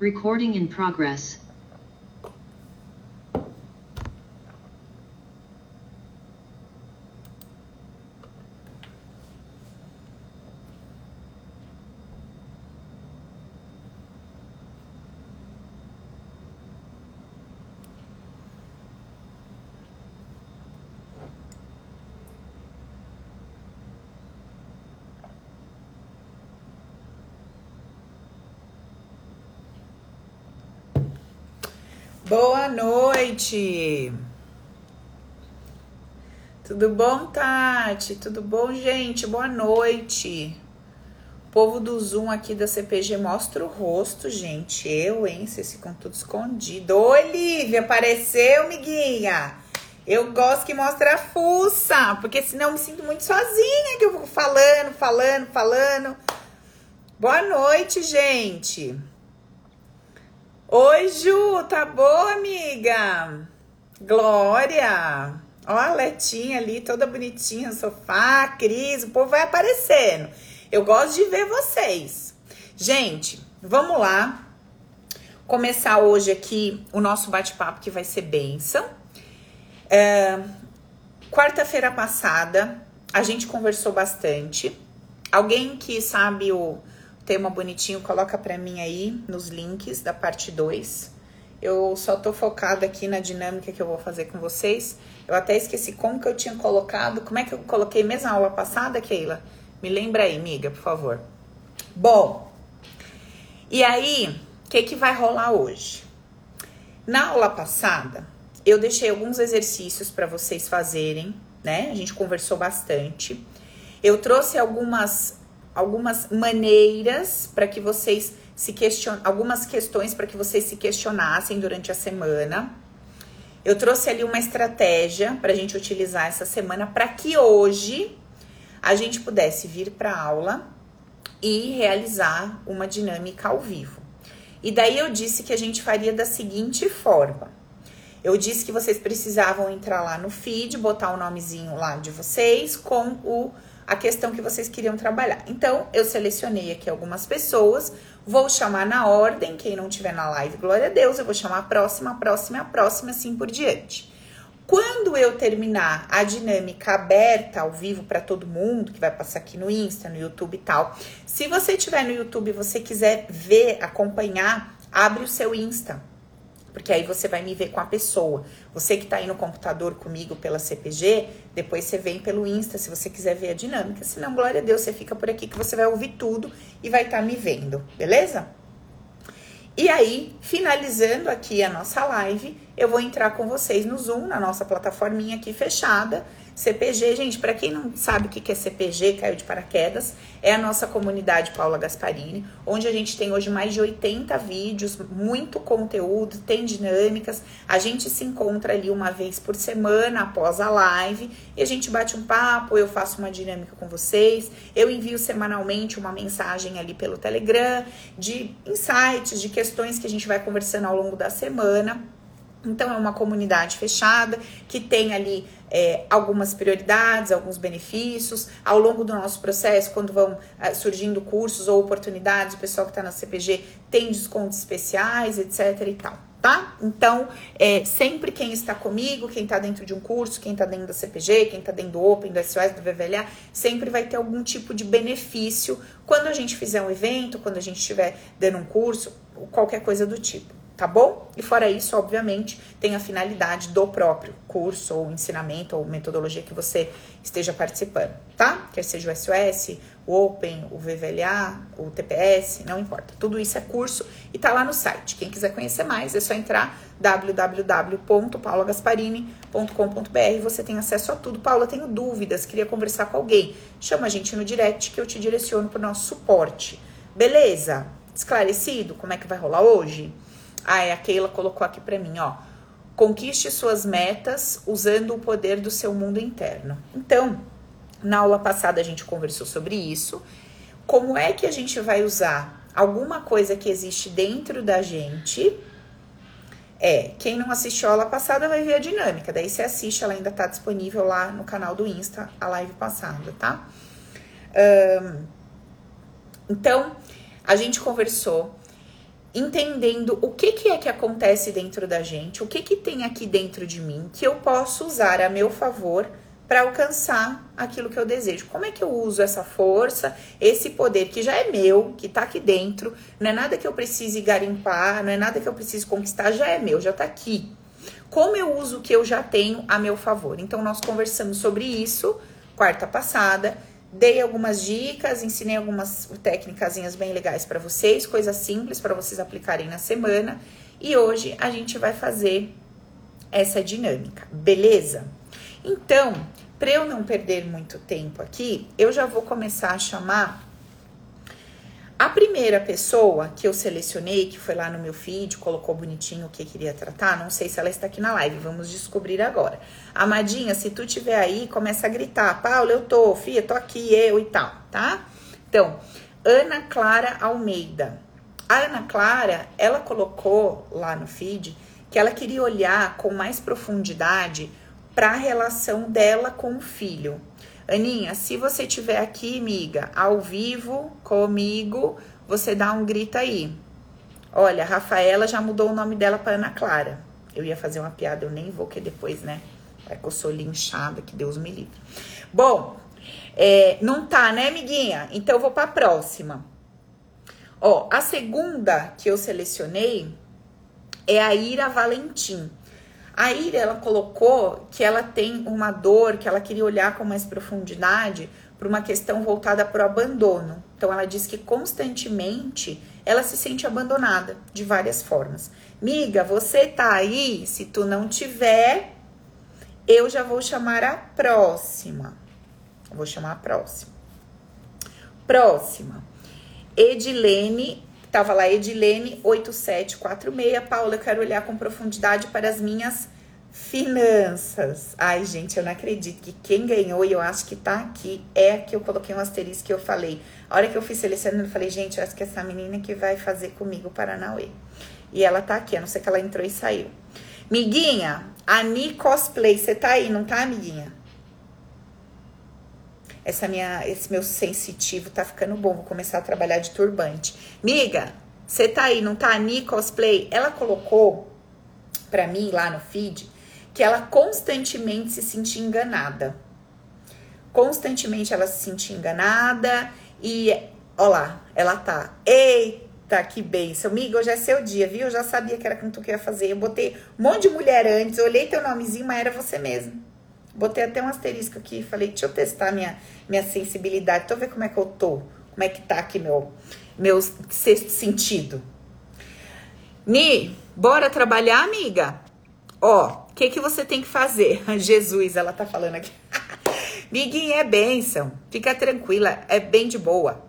Recording in progress. Noite! Tudo bom, Tati? Tudo bom, gente? Boa noite! Povo do Zoom aqui da CPG mostra o rosto, gente. Eu, hein? Vocês ficam tudo escondido. Olivia, apareceu, miguinha? Eu gosto que mostre a fuça, porque senão eu me sinto muito sozinha, que eu vou falando, falando, falando. Boa noite, gente! Oi, Ju, tá boa, amiga? Glória! Ó a Letinha ali, toda bonitinha no sofá, Cris, o povo vai aparecendo. Eu gosto de ver vocês. Gente, vamos lá. Começar hoje aqui o nosso bate-papo que vai ser bênção. É, Quarta-feira passada, a gente conversou bastante. Alguém que sabe o tema bonitinho, coloca para mim aí nos links da parte 2. Eu só tô focada aqui na dinâmica que eu vou fazer com vocês. Eu até esqueci como que eu tinha colocado, como é que eu coloquei mesmo na aula passada, Keila? Me lembra aí, amiga, por favor. Bom, e aí, o que que vai rolar hoje? Na aula passada, eu deixei alguns exercícios para vocês fazerem, né? A gente conversou bastante. Eu trouxe algumas algumas maneiras para que vocês se questionem, algumas questões para que vocês se questionassem durante a semana. Eu trouxe ali uma estratégia para a gente utilizar essa semana para que hoje a gente pudesse vir para aula e realizar uma dinâmica ao vivo. E daí eu disse que a gente faria da seguinte forma. Eu disse que vocês precisavam entrar lá no feed, botar o nomezinho lá de vocês com o a questão que vocês queriam trabalhar. Então, eu selecionei aqui algumas pessoas, vou chamar na ordem, quem não tiver na live, glória a Deus, eu vou chamar a próxima, a próxima, a próxima, assim por diante. Quando eu terminar a dinâmica aberta ao vivo para todo mundo, que vai passar aqui no Insta, no YouTube e tal, se você tiver no YouTube e você quiser ver, acompanhar, abre o seu Insta porque aí você vai me ver com a pessoa. Você que tá aí no computador comigo pela CPG, depois você vem pelo Insta se você quiser ver a dinâmica. Se não, glória a Deus, você fica por aqui que você vai ouvir tudo e vai estar tá me vendo, beleza? E aí, finalizando aqui a nossa live, eu vou entrar com vocês no Zoom, na nossa plataforminha aqui fechada, CPG, gente, para quem não sabe o que é CPG, caiu de paraquedas, é a nossa comunidade Paula Gasparini, onde a gente tem hoje mais de 80 vídeos, muito conteúdo, tem dinâmicas. A gente se encontra ali uma vez por semana após a live e a gente bate um papo, eu faço uma dinâmica com vocês, eu envio semanalmente uma mensagem ali pelo Telegram de insights, de questões que a gente vai conversando ao longo da semana. Então, é uma comunidade fechada que tem ali é, algumas prioridades, alguns benefícios. Ao longo do nosso processo, quando vão é, surgindo cursos ou oportunidades, o pessoal que está na CPG tem descontos especiais, etc e tal, tá? Então, é, sempre quem está comigo, quem está dentro de um curso, quem está dentro da CPG, quem está dentro do Open, do SOS, do VVLA, sempre vai ter algum tipo de benefício quando a gente fizer um evento, quando a gente estiver dando um curso, qualquer coisa do tipo tá bom? E fora isso, obviamente, tem a finalidade do próprio curso ou ensinamento ou metodologia que você esteja participando, tá? Quer seja o SOS, o Open, o VVLA, o TPS, não importa. Tudo isso é curso e tá lá no site. Quem quiser conhecer mais, é só entrar www.paulagasparini.com.br. Você tem acesso a tudo. Paula, tenho dúvidas, queria conversar com alguém. Chama a gente no direct que eu te direciono para o nosso suporte. Beleza? Esclarecido como é que vai rolar hoje? Ah, é, a Keila colocou aqui para mim, ó. Conquiste suas metas usando o poder do seu mundo interno. Então, na aula passada a gente conversou sobre isso. Como é que a gente vai usar alguma coisa que existe dentro da gente? É, quem não assistiu a aula passada vai ver a dinâmica. Daí você assiste, ela ainda tá disponível lá no canal do Insta, a live passada, tá? Um, então, a gente conversou entendendo o que, que é que acontece dentro da gente, o que, que tem aqui dentro de mim que eu posso usar a meu favor para alcançar aquilo que eu desejo. Como é que eu uso essa força, esse poder que já é meu, que tá aqui dentro, não é nada que eu precise garimpar, não é nada que eu precise conquistar, já é meu, já tá aqui. Como eu uso o que eu já tenho a meu favor? Então nós conversamos sobre isso quarta passada. Dei algumas dicas, ensinei algumas técnicas bem legais para vocês, coisas simples para vocês aplicarem na semana. E hoje a gente vai fazer essa dinâmica, beleza? Então, para eu não perder muito tempo aqui, eu já vou começar a chamar a primeira pessoa que eu selecionei, que foi lá no meu feed, colocou bonitinho o que queria tratar, não sei se ela está aqui na live, vamos descobrir agora. Amadinha, se tu tiver aí, começa a gritar, Paula, eu tô, Fia, tô aqui, eu e tal, tá? Então, Ana Clara Almeida. A Ana Clara, ela colocou lá no feed que ela queria olhar com mais profundidade para a relação dela com o filho. Aninha, se você estiver aqui, amiga, ao vivo comigo, você dá um grito aí. Olha, Rafaela já mudou o nome dela para Ana Clara. Eu ia fazer uma piada, eu nem vou, que depois, né? Vai que eu sou linchada, que Deus me livre. Bom, é, não tá, né, amiguinha? Então eu vou para a próxima. Ó, a segunda que eu selecionei é a Ira Valentim. A Ira, ela colocou que ela tem uma dor, que ela queria olhar com mais profundidade para uma questão voltada para o abandono. Então, ela diz que constantemente ela se sente abandonada de várias formas. Miga, você tá aí? Se tu não tiver, eu já vou chamar a próxima. Vou chamar a próxima. Próxima. Edilene Tava lá Edilene 8746. Paula, eu quero olhar com profundidade para as minhas finanças. Ai, gente, eu não acredito que quem ganhou, e eu acho que tá aqui, é que eu coloquei um asterisco que eu falei. A hora que eu fui selecionando, eu falei, gente, eu acho que essa menina que vai fazer comigo o Paranauê. E ela tá aqui, a não ser que ela entrou e saiu. Miguinha, Ani Cosplay, você tá aí, não tá, amiguinha? Essa minha, esse meu sensitivo tá ficando bom. Vou começar a trabalhar de turbante. Miga, você tá aí, não tá? A Ni Cosplay, ela colocou pra mim lá no feed que ela constantemente se sentia enganada. Constantemente ela se sentia enganada e, ó lá, ela tá. Eita, que benção. Miga, hoje é seu dia, viu? Eu já sabia que era com tu que ia fazer. Eu botei um monte de mulher antes, olhei teu nomezinho, mas era você mesmo. Botei até um asterisco aqui, falei, deixa eu testar minha, minha sensibilidade, deixa eu ver como é que eu tô, como é que tá aqui meu, meu sexto sentido. Ni, bora trabalhar, amiga? Ó, o que que você tem que fazer? Jesus, ela tá falando aqui. Miguinha, é bênção, fica tranquila, é bem de boa.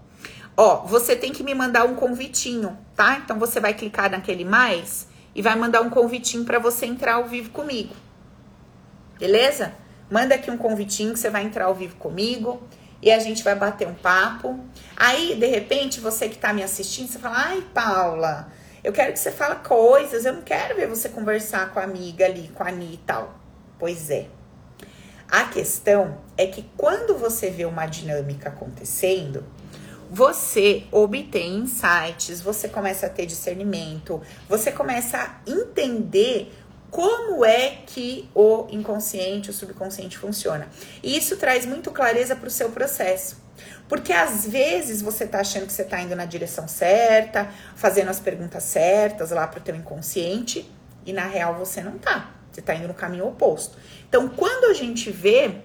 Ó, você tem que me mandar um convitinho, tá? Então você vai clicar naquele mais e vai mandar um convitinho para você entrar ao vivo comigo. Beleza? Manda aqui um convitinho que você vai entrar ao vivo comigo e a gente vai bater um papo. Aí, de repente, você que tá me assistindo, você fala: "Ai, Paula, eu quero que você fale coisas, eu não quero ver você conversar com a amiga ali, com a Ani e tal". Pois é. A questão é que quando você vê uma dinâmica acontecendo, você obtém insights, você começa a ter discernimento, você começa a entender como é que o inconsciente, o subconsciente funciona. E isso traz muito clareza para o seu processo. Porque às vezes você tá achando que você tá indo na direção certa, fazendo as perguntas certas lá pro teu inconsciente, e na real você não tá. Você tá indo no caminho oposto. Então, quando a gente vê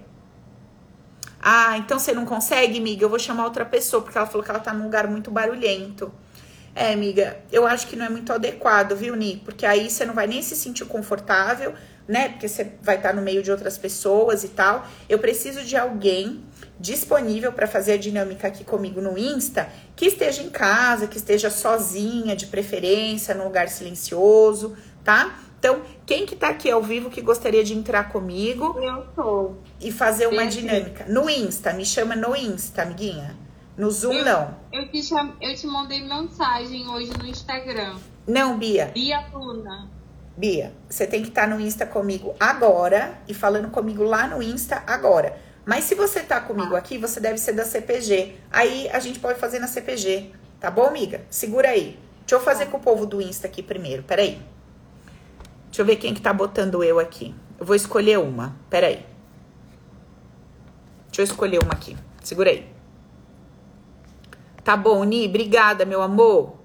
ah, então você não consegue, amiga? Eu vou chamar outra pessoa, porque ela falou que ela tá num lugar muito barulhento. É, amiga, eu acho que não é muito adequado, viu, Ni? Porque aí você não vai nem se sentir confortável, né? Porque você vai estar no meio de outras pessoas e tal. Eu preciso de alguém disponível para fazer a dinâmica aqui comigo no Insta, que esteja em casa, que esteja sozinha, de preferência, num lugar silencioso, tá? Então, quem que tá aqui ao vivo que gostaria de entrar comigo? Eu tô. E fazer uma dinâmica. No Insta, me chama no Insta, amiguinha. No Zoom, eu, não. Eu te, cham... eu te mandei mensagem hoje no Instagram. Não, Bia. Bia Luna. Bia, você tem que estar no Insta comigo agora e falando comigo lá no Insta agora. Mas se você tá comigo aqui, você deve ser da CPG. Aí a gente pode fazer na CPG. Tá bom, amiga? Segura aí. Deixa eu fazer com o povo do Insta aqui primeiro, peraí. Deixa eu ver quem que tá botando eu aqui. Eu vou escolher uma, peraí. Deixa eu escolher uma aqui. Segura aí. Tá bom, Ni, obrigada, meu amor.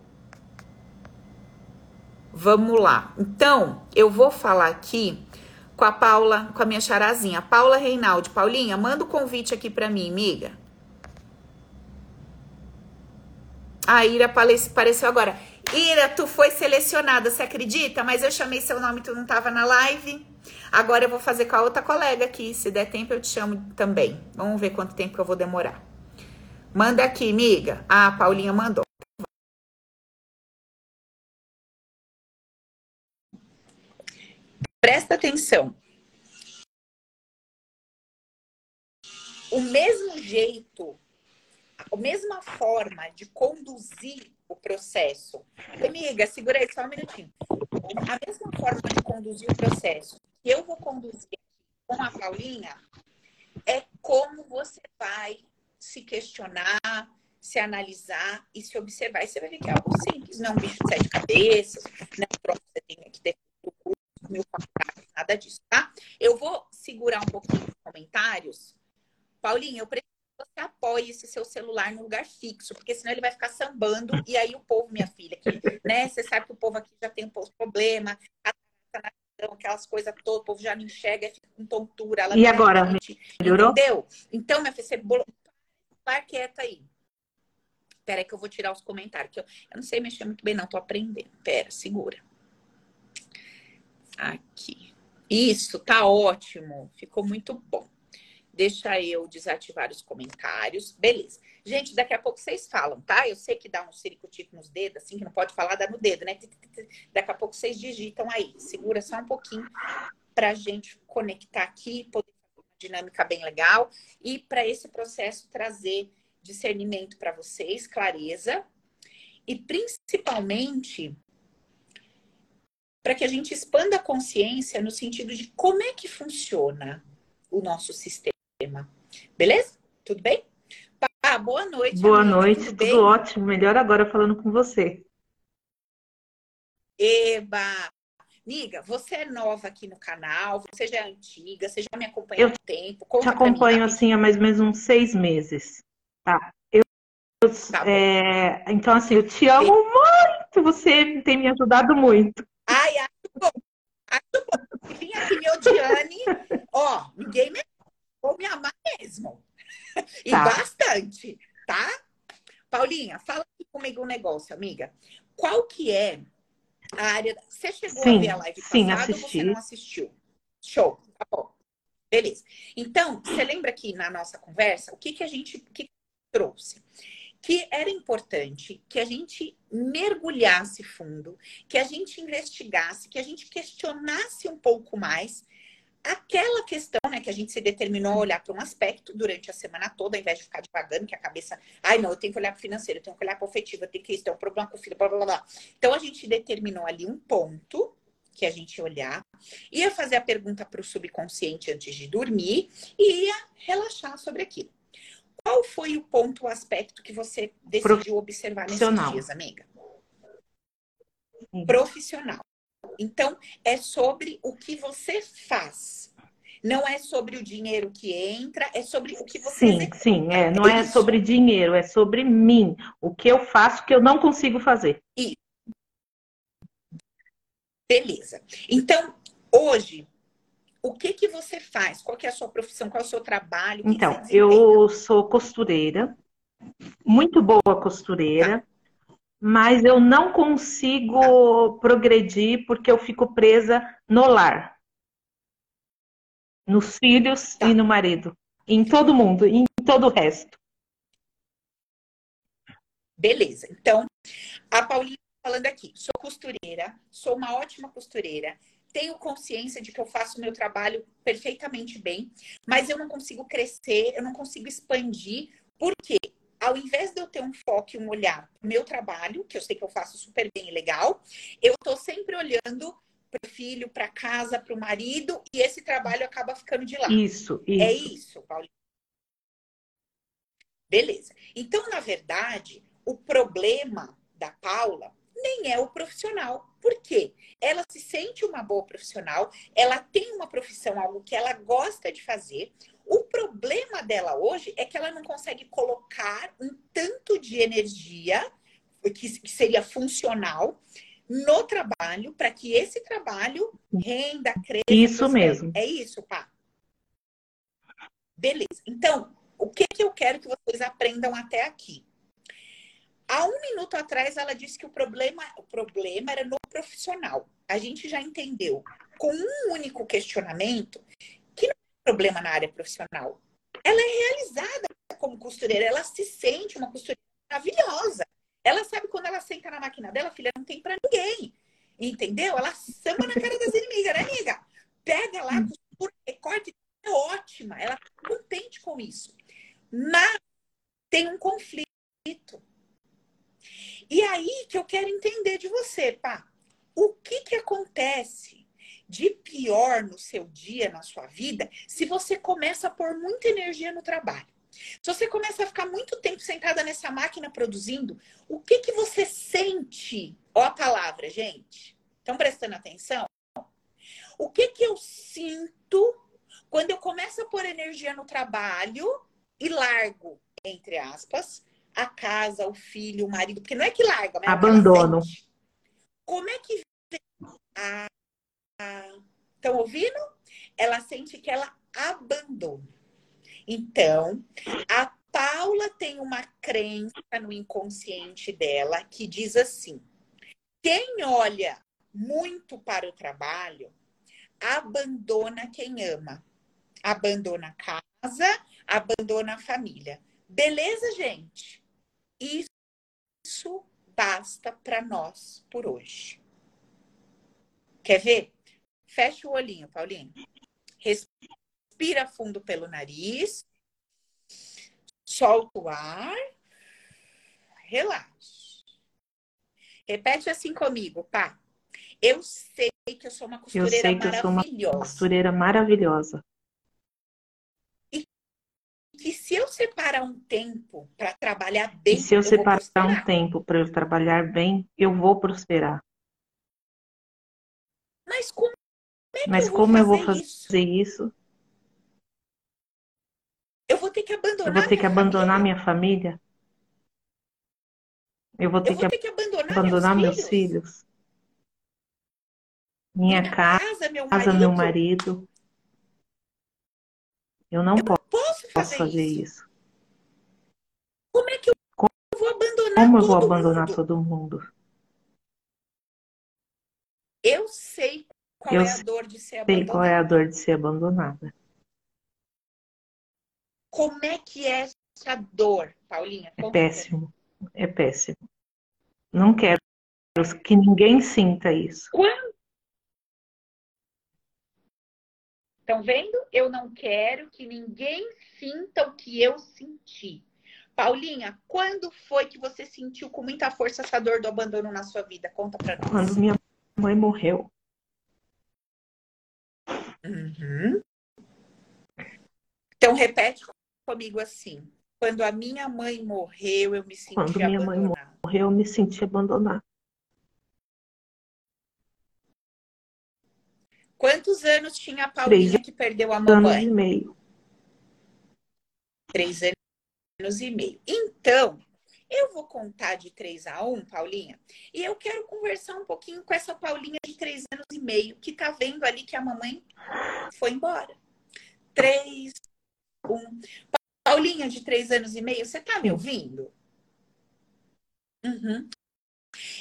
Vamos lá. Então, eu vou falar aqui com a Paula, com a minha charazinha. Paula Reinaldi. Paulinha, manda o convite aqui pra mim, amiga. A Ira apareceu agora. Ira, tu foi selecionada, você acredita? Mas eu chamei seu nome, tu não tava na live. Agora eu vou fazer com a outra colega aqui. Se der tempo, eu te chamo também. Vamos ver quanto tempo eu vou demorar. Manda aqui, amiga. Ah, a Paulinha mandou. Presta atenção. O mesmo jeito, a mesma forma de conduzir o processo. Amiga, segura aí só um minutinho. A mesma forma de conduzir o processo que eu vou conduzir com a Paulinha é como você vai se questionar, se analisar e se observar. E você vai ver que é algo simples, não é um bicho de sete cabeças, não é um você tem que ter mil nada disso, tá? Eu vou segurar um pouquinho os comentários. Paulinha, eu preciso que você apoie esse seu celular no lugar fixo, porque senão ele vai ficar sambando e aí o povo, minha filha, que, né? Você sabe que o povo aqui já tem um problema, aquelas coisas todas, o povo já não enxerga, fica com tontura. e agora? Melhorou? Entendeu? Então, minha filha, você Vai quieta aí. Pera aí que eu vou tirar os comentários. Que eu, eu não sei mexer muito bem, não. Tô aprendendo. Pera, segura. Aqui. Isso, tá ótimo. Ficou muito bom. Deixa eu desativar os comentários. Beleza. Gente, daqui a pouco vocês falam, tá? Eu sei que dá um ciricutico nos dedos, assim, que não pode falar, dá no dedo, né? Daqui a pouco vocês digitam aí. Segura só um pouquinho pra gente conectar aqui, poder dinâmica bem legal e para esse processo trazer discernimento para vocês, clareza e principalmente para que a gente expanda a consciência no sentido de como é que funciona o nosso sistema. Beleza? Tudo bem? Ah, boa noite. Boa amiga. noite, tudo, tudo ótimo. Melhor agora falando com você. Eba! Amiga, você é nova aqui no canal, você já é antiga, você já me acompanha há muito tempo. Te acompanho assim há mais ou menos uns seis meses. Tá. Eu, tá é, então, assim, eu te amo Sim. muito, você tem me ajudado muito. Ai, acho bom. Acho bom. Vim aqui me odiane, ó, ninguém me vou me amar mesmo. E tá. bastante, tá? Paulinha, fala comigo um negócio, amiga. Qual que é a área. Você chegou sim, a ver a live sim, passada assisti. ou você não assistiu? Show, tá bom. Beleza. Então, você lembra que na nossa conversa, o que, que a gente que trouxe? Que era importante que a gente mergulhasse fundo, que a gente investigasse, que a gente questionasse um pouco mais aquela questão, né, que a gente se determinou a olhar para um aspecto durante a semana toda, ao invés de ficar devagando, que a cabeça, ai não, eu tenho que olhar para o financeiro, eu tenho que olhar para o afetivo, eu tenho que isso, tem um problema com o filho, blá, blá, blá. Então a gente determinou ali um ponto que a gente ia olhar, ia fazer a pergunta para o subconsciente antes de dormir e ia relaxar sobre aquilo. Qual foi o ponto, o aspecto que você decidiu observar nesses dias, amiga? Profissional. Então, é sobre o que você faz. Não é sobre o dinheiro que entra, é sobre o que você Sim, executa. sim, é. Não é, é sobre dinheiro, é sobre mim. O que eu faço que eu não consigo fazer. Isso. Beleza. Então, hoje, o que que você faz? Qual é a sua profissão? Qual é o seu trabalho? então, eu sou costureira, muito boa costureira. Mas eu não consigo progredir porque eu fico presa no lar, nos filhos tá. e no marido, em todo mundo, em todo o resto. Beleza. Então, a Paulinha tá falando aqui, sou costureira, sou uma ótima costureira, tenho consciência de que eu faço o meu trabalho perfeitamente bem, mas eu não consigo crescer, eu não consigo expandir. Por quê? Ao invés de eu ter um foco e um olhar pro meu trabalho, que eu sei que eu faço super bem e legal, eu tô sempre olhando para o filho, para casa, para o marido, e esse trabalho acaba ficando de lado. Isso, isso. É isso, Paulinho. Beleza. Então, na verdade, o problema da Paula nem é o profissional. Por quê? Ela se sente uma boa profissional, ela tem uma profissão, algo que ela gosta de fazer. O problema dela hoje é que ela não consegue colocar um tanto de energia que, que seria funcional no trabalho para que esse trabalho renda, cresça. Isso mesmo. É isso, pá. Beleza. Então, o que, que eu quero que vocês aprendam até aqui? Há um minuto atrás, ela disse que o problema, o problema era no profissional. A gente já entendeu com um único questionamento problema na área profissional. Ela é realizada como costureira, ela se sente uma costureira maravilhosa. Ela sabe quando ela senta na máquina dela, filha, não tem para ninguém. Entendeu? Ela samba na cara das inimigas, né, amiga? Pega lá, costura, recorte, é ótima. Ela tá contente com isso. Mas tem um conflito. E aí que eu quero entender de você, pá. O que que acontece de pior no seu dia, na sua vida, se você começa a pôr muita energia no trabalho? Se você começa a ficar muito tempo sentada nessa máquina produzindo, o que que você sente? Ó a palavra, gente. Estão prestando atenção? O que que eu sinto quando eu começo a pôr energia no trabalho e largo, entre aspas, a casa, o filho, o marido? Porque não é que larga, mas Abandono. É Como é que estão ouvindo? Ela sente que ela abandona. Então, a Paula tem uma crença no inconsciente dela que diz assim: quem olha muito para o trabalho abandona quem ama, abandona a casa, abandona a família. Beleza, gente? Isso basta para nós por hoje. Quer ver? Fecha o olhinho, Paulinho. Respira fundo pelo nariz. Solta o ar. Relaxa. Repete assim comigo, pá. Eu sei que eu sou uma Eu costureira sei que eu sou uma maravilhosa. costureira maravilhosa. Que se eu separar um tempo para trabalhar bem, E se eu vou separar um tempo para eu trabalhar bem, eu vou prosperar. Mas como é que Mas eu como eu vou fazer isso? Eu vou ter que abandonar Eu vou ter que minha abandonar família? minha família? Eu vou ter Eu que vou ter que abandonar, abandonar meus, meus filhos? filhos? Minha Minha casa, casa, meu marido? meu marido. Eu não posso Posso fazer, fazer isso? isso. Como é que eu vou abandonar Como eu vou abandonar mundo? todo mundo? Eu sei qual Eu é a dor de ser Sei qual é abandonada. a dor de ser abandonada. Como é que é essa dor, Paulinha? É Conta péssimo. É péssimo. Não quero que ninguém sinta isso. Quando... Estão vendo? Eu não quero que ninguém sinta o que eu senti. Paulinha, quando foi que você sentiu com muita força essa dor do abandono na sua vida? Conta pra nós. Quando minha mãe morreu, Uhum. Então repete comigo assim. Quando a minha mãe morreu, eu me senti Quando minha mãe abandonada. morreu, eu me senti abandonada. Quantos anos tinha a Paulinha Três que perdeu a Anos mamãe? e meio. Três anos e meio. Então, eu vou contar de três a um, Paulinha, e eu quero conversar um pouquinho com essa Paulinha de três anos e meio, que tá vendo ali que a mamãe foi embora. Três, um. Paulinha de três anos e meio, você tá me ouvindo? Uhum.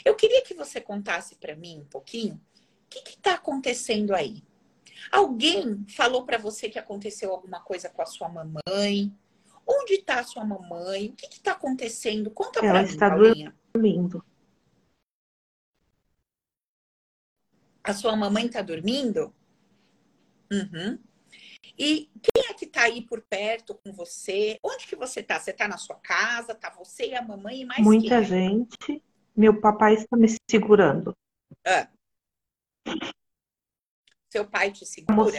Eu queria que você contasse para mim um pouquinho o que está acontecendo aí. Alguém falou para você que aconteceu alguma coisa com a sua mamãe? Onde está a sua mamãe? O que está acontecendo? Conta Ela para mim, está Paulinha. Dormindo. A sua mamãe está dormindo? Uhum. E quem é que está aí por perto com você? Onde que você está? Você está na sua casa? Tá você e a mamãe e mais Muita gente. Meu papai está me segurando. Ah. Seu pai te segura?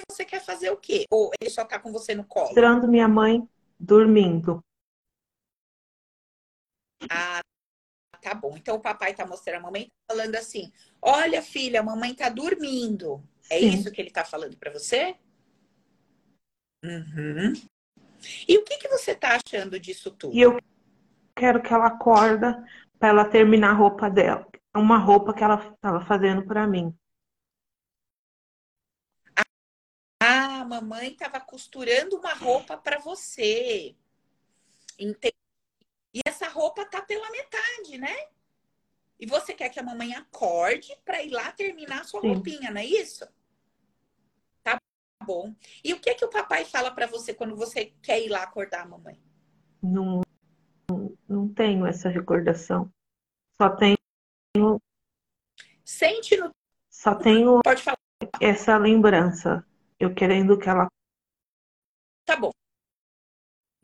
Porque você quer fazer o quê? Ou ele só tá com você no colo? Mostrando minha mãe dormindo. Ah, tá bom. Então o papai tá mostrando a mamãe, tá falando assim: olha, filha, a mamãe tá dormindo. É Sim. isso que ele tá falando pra você? Uhum. E o que, que você tá achando disso tudo? E eu quero que ela acorda para ela terminar a roupa dela. Uma roupa que ela estava fazendo para mim. A mamãe estava costurando uma roupa para você. Entendi. E essa roupa tá pela metade, né? E você quer que a mamãe acorde para ir lá terminar a sua Sim. roupinha, não é isso? Tá bom. E o que que o papai fala para você quando você quer ir lá acordar a mamãe? Não, não tenho essa recordação. Só tenho, Sente no. só tenho Pode falar. essa lembrança. Eu querendo que ela Tá bom.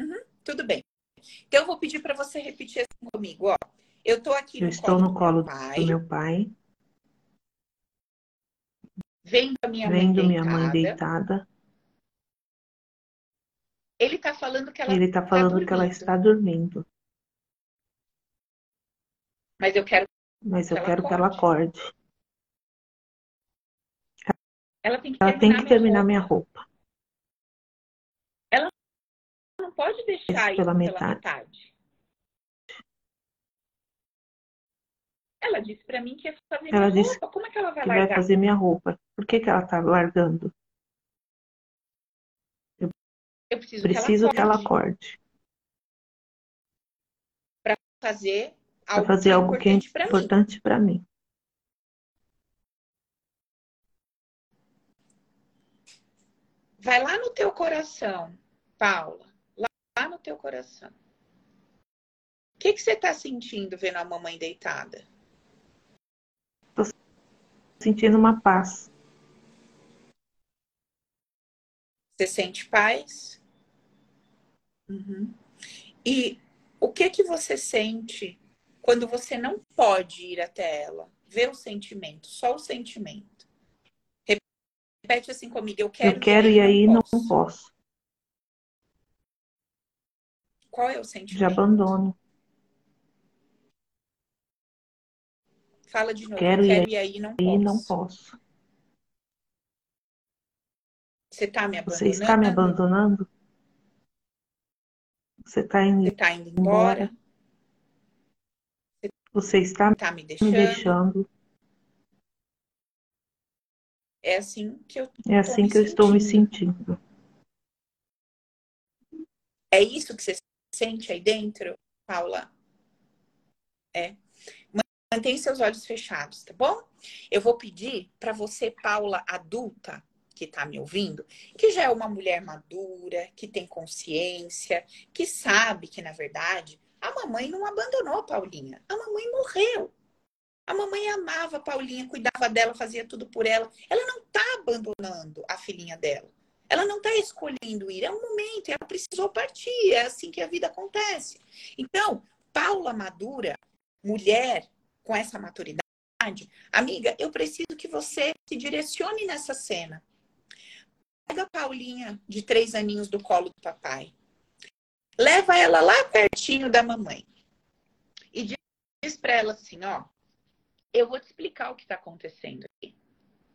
Uhum, tudo bem. Então eu vou pedir para você repetir assim comigo, ó. Eu tô aqui eu no estou colo no colo do do pai, meu pai, vendo a minha mãe vendo minha mãe deitada. deitada. Ele tá falando que ela Ele está falando que ela está dormindo, Mas eu quero. mas eu Ela quero que ela acorde. Ela tem que Ela terminar, tem que minha terminar roupa. minha roupa. Não pode deixar Isso pela pela metade. metade. Ela disse pra mim que ia fazer Ela minha disse roupa. Como é que ela vai Que vai largar? fazer minha roupa. Por que que ela está largando? Eu preciso, Preciso que ela acorde pra fazer Para algo fazer algo que é importante pra mim. importante para mim. Vai lá no teu coração, Paula. Lá, lá no teu coração. O que, que você tá sentindo vendo a mamãe deitada? Sentindo uma paz. Você sente paz? Uhum. E o que que você sente quando você não pode ir até ela? Ver o sentimento, só o sentimento. Repete assim comigo, eu quero, Eu quero e aí não posso. Qual é o De sentimento? abandono. Fala de novo. Quero eu e quero e aí não Aí posso. não posso. Você tá me abandonando? Você está me abandonando? Você está indo Você tá indo embora? embora? Você está Tá me me deixando? É assim que eu É assim que eu estou me sentindo. É isso que você sente aí dentro, Paula? É. Mantém seus olhos fechados, tá bom? Eu vou pedir para você, Paula, adulta, que tá me ouvindo, que já é uma mulher madura, que tem consciência, que sabe que, na verdade, a mamãe não abandonou a Paulinha. A mamãe morreu. A mamãe amava a Paulinha, cuidava dela, fazia tudo por ela. Ela não tá abandonando a filhinha dela. Ela não está escolhendo ir, é um momento, ela precisou partir, é assim que a vida acontece. Então, Paula Madura, mulher com essa maturidade, amiga, eu preciso que você se direcione nessa cena. Pega a Paulinha de três aninhos do colo do papai, leva ela lá pertinho da mamãe e diz para ela assim, ó, eu vou te explicar o que está acontecendo aqui.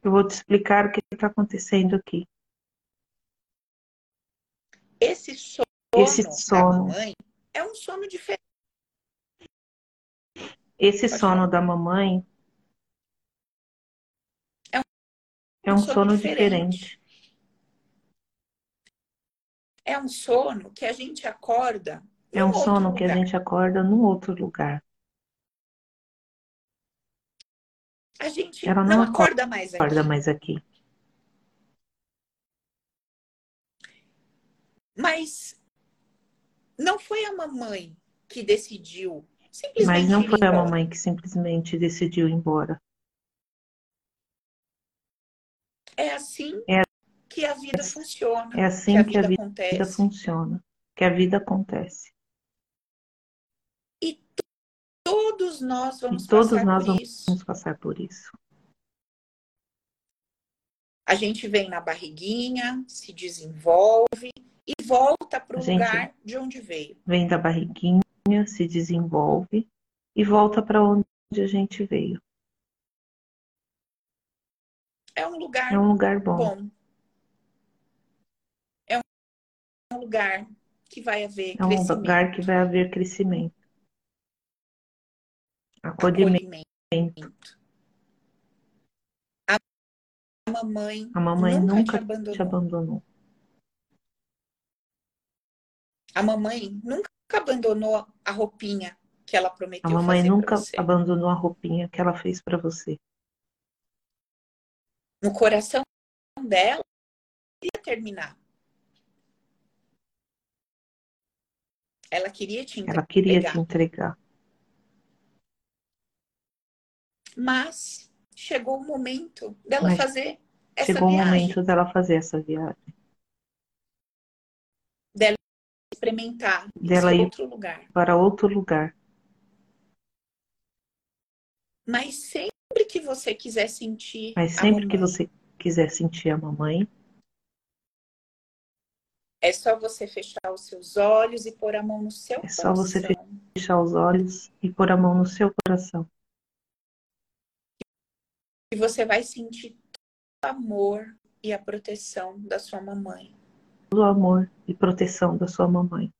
Eu vou te explicar o que está acontecendo aqui. Esse sono, Esse da sono. mamãe é um sono diferente. Esse Pode sono falar. da mamãe É um- é um sono diferente. É um sono que a gente acorda. É um sono que a lugar. gente acorda num outro lugar. A gente Ela não não acorda mais aqui. Acorda mais aqui. Mas não foi a mamãe que decidiu simplesmente Mas não foi a mamãe que simplesmente decidiu ir embora. É assim É- que a vida funciona. É assim que a vida acontece. funciona. Que a vida acontece. Todos nós vamos todos passar nós por vamos- isso. Vamos passar por isso. A gente vem na barriguinha, se desenvolve e volta para o lugar de onde veio. Vem da barriguinha, se desenvolve e volta para onde a gente veio. É um lugar É um lugar bom. bom. É um lugar que vai haver É um crescimento, lugar que vai haver crescimento, acolhimento. acolhimento. A mamãe, A mamãe nunca, nunca te abandonou. te abandonou. A mamãe nunca abandonou a roupinha que ela A prometeu mamãe fazer nunca abandonou a roupinha que ela fez para você. No coração dela, queria terminar. Ela queria te Ela queria entregar. te entregar. Mas chegou o momento dela Mas fazer essa Chegou o viagem, momento dela fazer essa viagem, experimentar dela ir outro lugar. para outro lugar. Mas sempre que você quiser sentir Mas sempre que mamãe, você quiser sentir a mamãe, é só você fechar os seus olhos e pôr a mão no seu É só você coração. fechar os olhos e pôr a mão no seu coração. E você vai sentir todo o amor e a proteção da sua mamãe. Todo o amor e proteção da sua mamãe.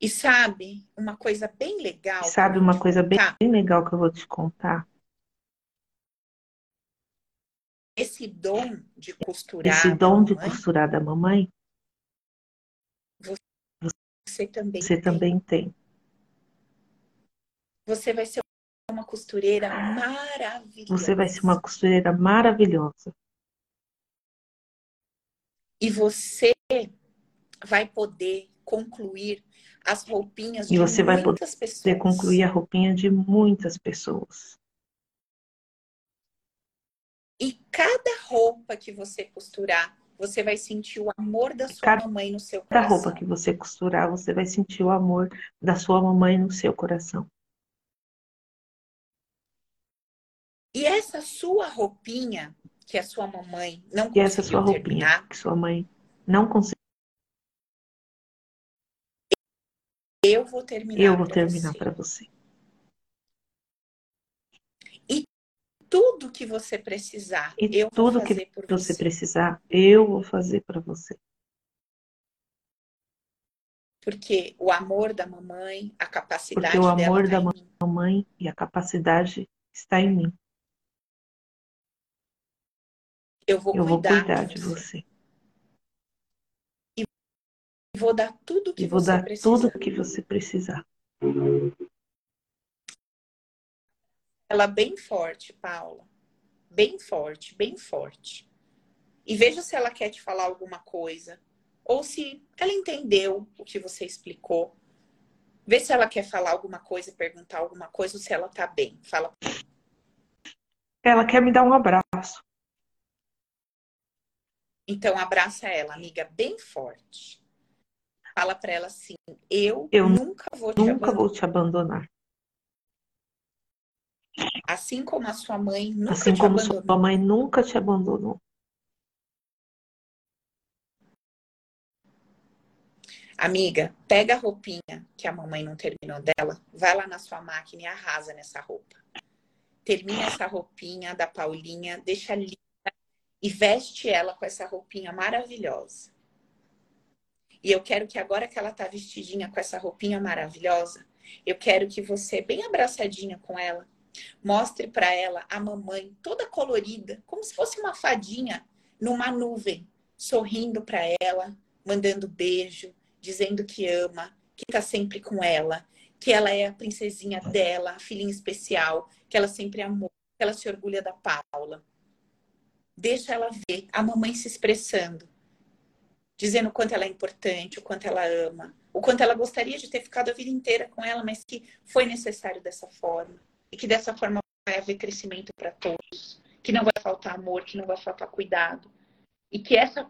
E sabe uma coisa bem legal? Sabe uma coisa bem, bem legal que eu vou te contar? Esse dom de costurar Esse dom de mamãe, costurar da mamãe, você também você tem. também tem. Você vai ser uma costureira maravilhosa. Você vai ser uma costureira maravilhosa. E você vai poder concluir as roupinhas E de você vai Você pessoas. concluir a roupinha de muitas pessoas. E cada roupa que você costurar, você vai sentir o amor da sua Cada- mamãe no seu Cada coração. roupa que você costurar, você vai sentir o amor da sua mamãe no seu coração. E essa sua roupinha que a sua mamãe não E essa conseguiu sua roupinha terminar, que sua mãe não conseguiu, eu vou terminar eu vou pra terminar você. para você. Tudo que você precisar, E eu vou tudo que fazer por você você. precisar, eu vou fazer para você. Porque o amor da mamãe, a capacidade Porque o amor da tá mim. Mamãe e a capacidade está em mim. Eu vou Eu vou cuidar, cuidar de você. E vou dar tudo que E vou você dar precisa. tudo que você precisar. Ela bem forte, Paula. Bem forte, bem forte. E veja se ela quer te falar alguma coisa. Ou se ela entendeu o que você explicou. Vê se ela quer falar alguma coisa, perguntar alguma coisa, ou se ela tá bem. Fala. Ela quer me dar um abraço. Então, abraça ela, amiga, bem forte. Fala pra ela assim: Eu, Eu nunca vou te Nunca abandonar. vou te abandonar. Assim como a sua mãe nunca Assim te como abandonou. sua mãe nunca te abandonou. Amiga, pega a roupinha que a mamãe não terminou dela, vai lá na sua máquina e arrasa nessa roupa. Termina essa roupinha da Paulinha, deixa linda e veste ela com essa roupinha maravilhosa. E eu quero que agora que ela tá vestidinha com essa roupinha maravilhosa, eu quero que você, bem abraçadinha com ela, mostre para ela a mamãe toda colorida, como se fosse uma fadinha numa nuvem, sorrindo para ela, mandando beijo, dizendo que ama, que tá sempre com ela, que ela é a princesinha dela, a filhinha especial, que ela sempre amou, que ela se orgulha da Paula. Deixa ela ver a mamãe se expressando, dizendo o quanto ela é importante, o quanto ela ama, o quanto ela gostaria de ter ficado a vida inteira com ela, mas que foi necessário dessa forma. E que dessa forma vai haver crescimento para todos, que não vai faltar amor, que não vai faltar cuidado. E que essa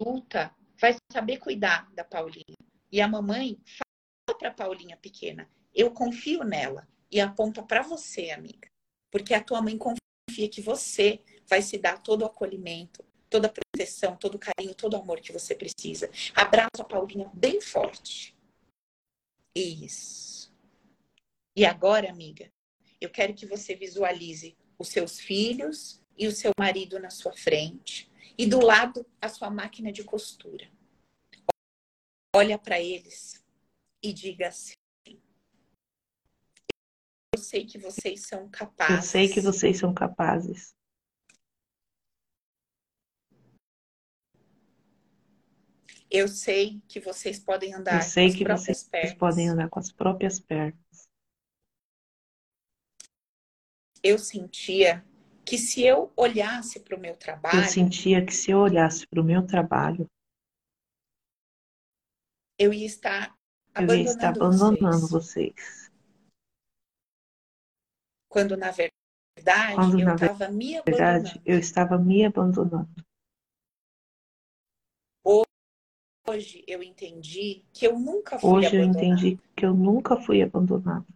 adulta vai saber cuidar da Paulinha. E a mamãe fala para a Paulinha pequena: eu confio nela. E aponta para você, amiga. Porque a tua mãe confia que você vai se dar todo o acolhimento, toda a proteção, todo o carinho, todo o amor que você precisa. Abraça a Paulinha bem forte. Isso. E agora, amiga, eu quero que você visualize os seus filhos e o seu marido na sua frente e do lado a sua máquina de costura. Olha para eles e diga assim: Eu sei que vocês são capazes. Eu sei que vocês são capazes. Eu sei que vocês podem andar Eu sei com as que próprias vocês pernas. podem andar com as próprias pernas. Eu sentia que se eu olhasse para o meu trabalho, Eu sentia que se eu olhasse para o meu trabalho, eu ia estar eu ia estar abandonando abandonando vocês. vocês. Quando na verdade Quando, eu na estava verdade, abandonando. eu estava me abandonando. Hoje eu entendi que eu nunca fui Hoje eu abandonada. entendi que eu nunca fui abandonada.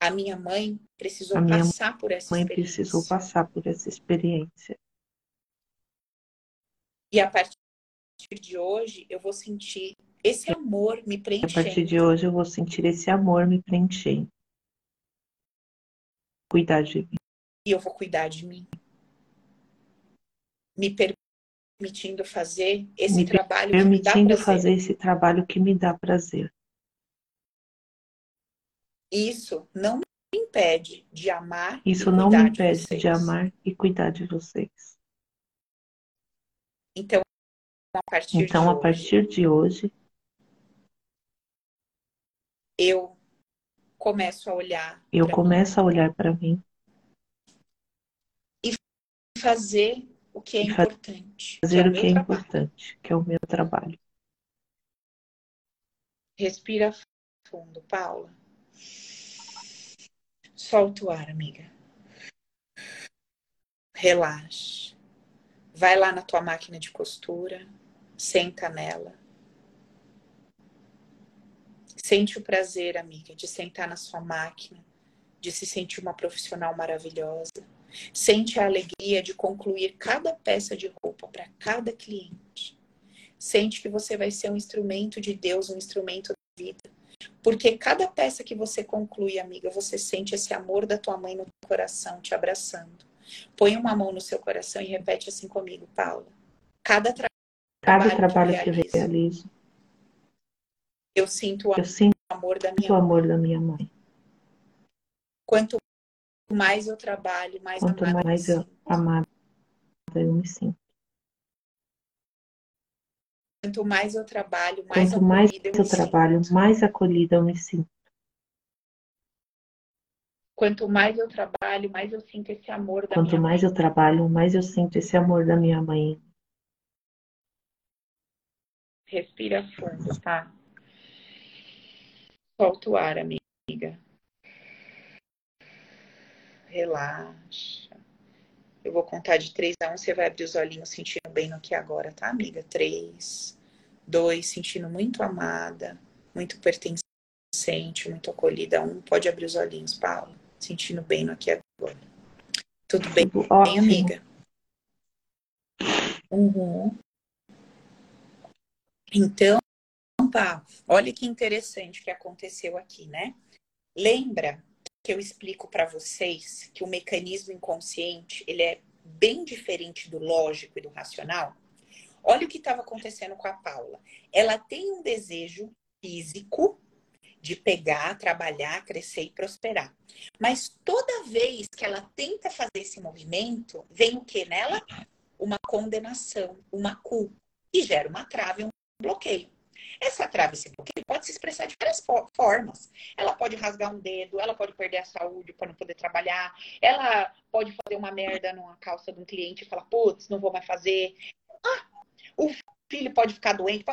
A minha mãe precisou minha passar por essa Mãe experiência. precisou passar por essa experiência. E a partir de hoje eu vou sentir esse amor me A partir preenchendo. de hoje eu vou sentir esse amor me preenchendo. Cuidar de mim. E eu vou cuidar de mim. Me permitindo fazer esse Me trabalho que me dá Permitindo prazer. fazer esse trabalho que me dá prazer. Isso não me impede de amar e Isso não me de impede vocês. de amar e cuidar de vocês. Então, a partir Então, de a hoje, partir de hoje, eu começo a olhar eu começo a olhar para mim mim e fazer o que é E fa- importante, que é fazer o o que é importante, que é o meu trabalho. Respira fundo, Paula. Solta o ar, amiga. Relaxa. Vai lá na tua máquina de costura, senta nela. Sente o prazer, amiga, de sentar na sua máquina, de se sentir uma profissional maravilhosa. Sente a alegria de concluir cada peça de roupa para cada cliente. Sente que você vai ser um instrumento de Deus, um instrumento da vida. Porque cada peça que você conclui, amiga, você sente esse amor da tua mãe no coração te abraçando. Põe uma mão no seu coração e repete assim comigo, Paula. Cada tra- Cada Trabalho que trabalho que eu realizo. realizo, eu sinto o eu sinto amor da o minha mãe. amor da minha mãe. Quanto mais eu trabalho, mais Quanto amada eu mais me eu amada eu me sinto. Quanto mais eu trabalho, mais Quanto mais eu eu trabalho, sinto. mais acolhida eu me sinto. Quanto mais eu trabalho, mais eu sinto esse amor da Quanto minha mais mãe. eu trabalho, mais eu sinto esse amor da minha mãe. Respira fundo, tá? Solta o ar, amiga. Relaxa. Eu vou contar de 3 a 1, você vai abrir os olhinhos sentindo bem no aqui e agora, tá, amiga? 3, 2, sentindo muito amada, muito pertencente, muito acolhida. 1, pode abrir os olhinhos, Paulo. Sentindo bem no aqui e agora. Tudo bem, Tudo bem, amiga? Uhum. Então, pá, olha que interessante que aconteceu aqui, né? Lembra que eu explico para vocês que o mecanismo inconsciente, ele é bem diferente do lógico e do racional? Olha o que estava acontecendo com a Paula. Ela tem um desejo físico de pegar, trabalhar, crescer e prosperar. Mas toda vez que ela tenta fazer esse movimento, vem o que nela? Uma condenação, uma culpa, e gera uma trave, um bloqueio. Essa trave, esse bloqueio, expressar de várias formas. Ela pode rasgar um dedo, ela pode perder a saúde para não poder trabalhar, ela pode fazer uma merda numa calça de um cliente e falar, putz, não vou mais fazer. Ah, o filho pode ficar doente.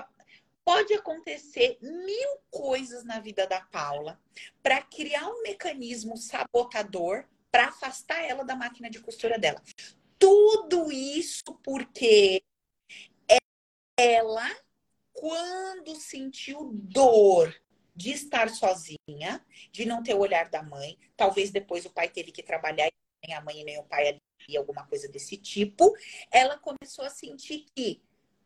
Pode acontecer mil coisas na vida da Paula para criar um mecanismo sabotador para afastar ela da máquina de costura dela. Tudo isso porque ela, quando sentiu dor de estar sozinha, de não ter o olhar da mãe, talvez depois o pai teve que trabalhar e nem a mãe nem o pai ali, alguma coisa desse tipo, ela começou a sentir que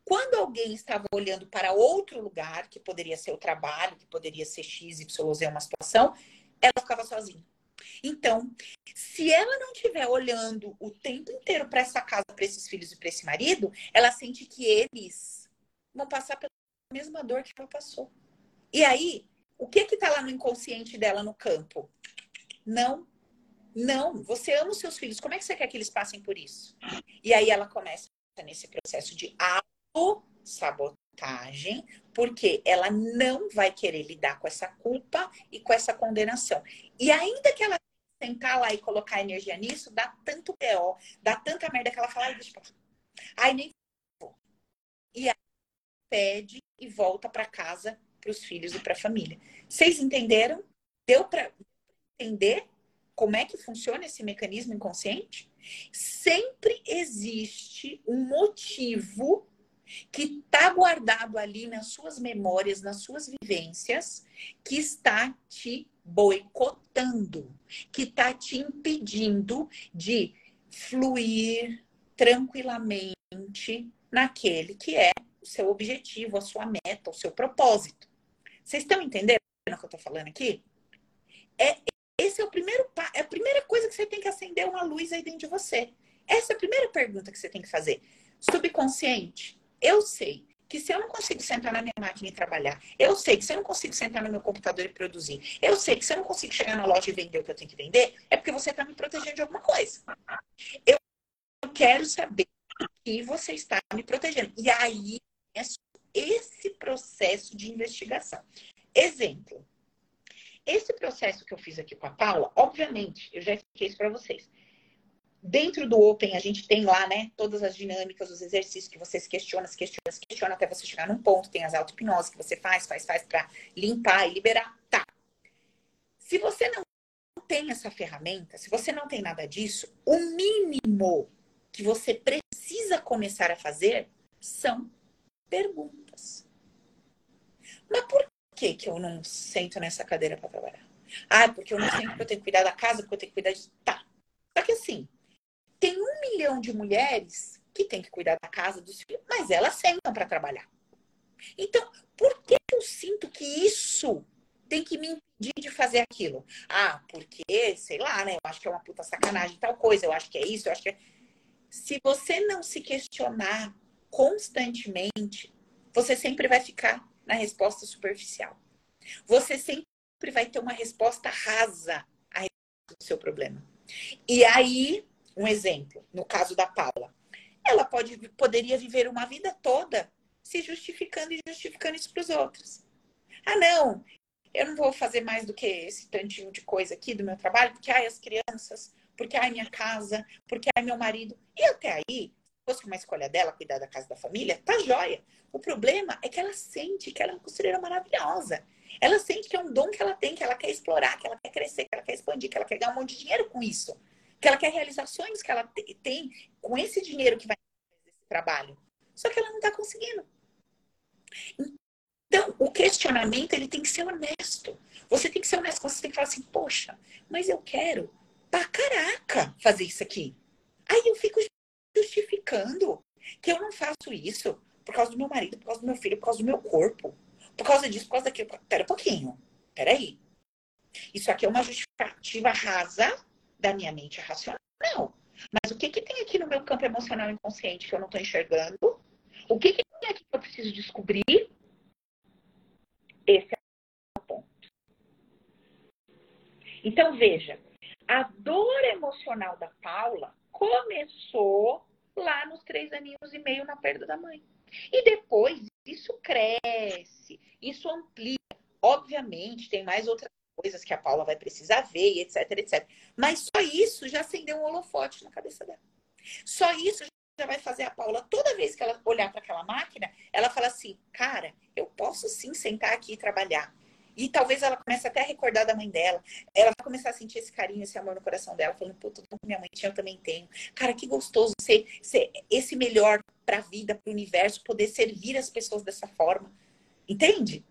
Quando alguém estava olhando para outro lugar, que poderia ser o trabalho, que poderia ser X, Y, Z, uma situação, ela ficava sozinha. Então, se ela não estiver olhando o tempo inteiro para essa casa, para esses filhos e para esse marido, ela sente que eles vão passar pela mesma dor que ela passou. E aí, o que que tá lá no inconsciente dela no campo? Não. Não, você ama os seus filhos. Como é que você quer que eles passem por isso? E aí ela começa nesse processo de auto-sabotagem, porque ela não vai querer lidar com essa culpa e com essa condenação. E ainda que ela sentar lá e colocar energia nisso, dá tanto BO, dá tanta merda que ela fala, ai, deixa. Ai, nem vou. E aí pede e volta para casa, para os filhos e para a família. Vocês entenderam? Deu para entender como é que funciona esse mecanismo inconsciente? Sempre existe um motivo que está guardado ali nas suas memórias, nas suas vivências, que está te boicotando, que está te impedindo de fluir tranquilamente naquele que é o seu objetivo, a sua meta, o seu propósito. Vocês estão entendendo o que eu estou falando aqui? É, esse é o primeiro é a primeira coisa que você tem que acender uma luz aí dentro de você. Essa é a primeira pergunta que você tem que fazer. Subconsciente, eu sei que se eu não consigo sentar na minha máquina e trabalhar, eu sei que se eu não consigo sentar no meu computador e produzir, eu sei que se eu não consigo chegar na loja e vender o que eu tenho que vender, é porque você está me protegendo de alguma coisa. Eu quero saber que você está me protegendo. E aí esse processo de investigação. Exemplo. Esse processo que eu fiz aqui com a Paula, obviamente, eu já expliquei isso para vocês. Dentro do Open, a gente tem lá, né, todas as dinâmicas, os exercícios que você se questiona, se questiona, se questiona até você chegar num ponto. Tem as auto-hipnose que você faz, faz, faz para limpar e liberar. Tá. Se você não tem essa ferramenta, se você não tem nada disso, o mínimo que você precisa começar a fazer são perguntas. Mas por que, que eu não sento nessa cadeira para trabalhar? Ah, porque eu não sinto que eu tenho que cuidar da casa, porque eu tenho que cuidar de. Tá. Só que assim, tem um milhão de mulheres que tem que cuidar da casa dos filhos, mas elas sentam para trabalhar. Então, por que eu sinto que isso tem que me impedir de fazer aquilo? Ah, porque, sei lá, né? Eu acho que é uma puta sacanagem tal coisa, eu acho que é isso, eu acho que é. Se você não se questionar constantemente, você sempre vai ficar na resposta superficial. Você sempre vai ter uma resposta rasa a do seu problema. E aí, um exemplo, no caso da Paula, ela pode, poderia viver uma vida toda se justificando e justificando isso para os outros. Ah, não, eu não vou fazer mais do que esse tantinho de coisa aqui do meu trabalho, porque ai, as crianças, porque ai, minha casa, porque ai, meu marido. E até aí, fosse uma escolha dela cuidar da casa da família, tá joia. O problema é que ela sente que ela é uma costureira maravilhosa. Ela sente que é um dom que ela tem, que ela quer explorar, que ela quer crescer, que ela quer expandir, que ela quer ganhar um monte de dinheiro com isso. Que ela quer realizar sonhos que ela tem com esse dinheiro que vai esse trabalho. Só que ela não está conseguindo. Então, o questionamento ele tem que ser honesto. Você tem que ser honesto. Você tem que falar assim, poxa, mas eu quero pra caraca fazer isso aqui. Aí eu fico justificando que eu não faço isso por causa do meu marido, por causa do meu filho, por causa do meu corpo, por causa disso, por causa daquilo. Pera um pouquinho, peraí. Isso aqui é uma justificativa rasa da minha mente racional. Mas o que, que tem aqui no meu campo emocional inconsciente que eu não estou enxergando? O que, que tem aqui que eu preciso descobrir? Esse é o ponto. Então, veja, a dor emocional da Paula começou lá nos três aninhos e meio na perda da mãe. E depois isso cresce, isso amplia. Obviamente, tem mais outras coisas que a Paula vai precisar ver, etc, etc. Mas só isso já acendeu um holofote na cabeça dela. Só isso já vai fazer a Paula, toda vez que ela olhar para aquela máquina, ela fala assim: cara, eu posso sim sentar aqui e trabalhar. E talvez ela comece até a recordar da mãe dela. Ela vai começar a sentir esse carinho, esse amor no coração dela, falando, puta, tudo que minha mãe tinha, eu também tenho. Cara, que gostoso ser, ser esse melhor para a vida, para o universo, poder servir as pessoas dessa forma. Entende?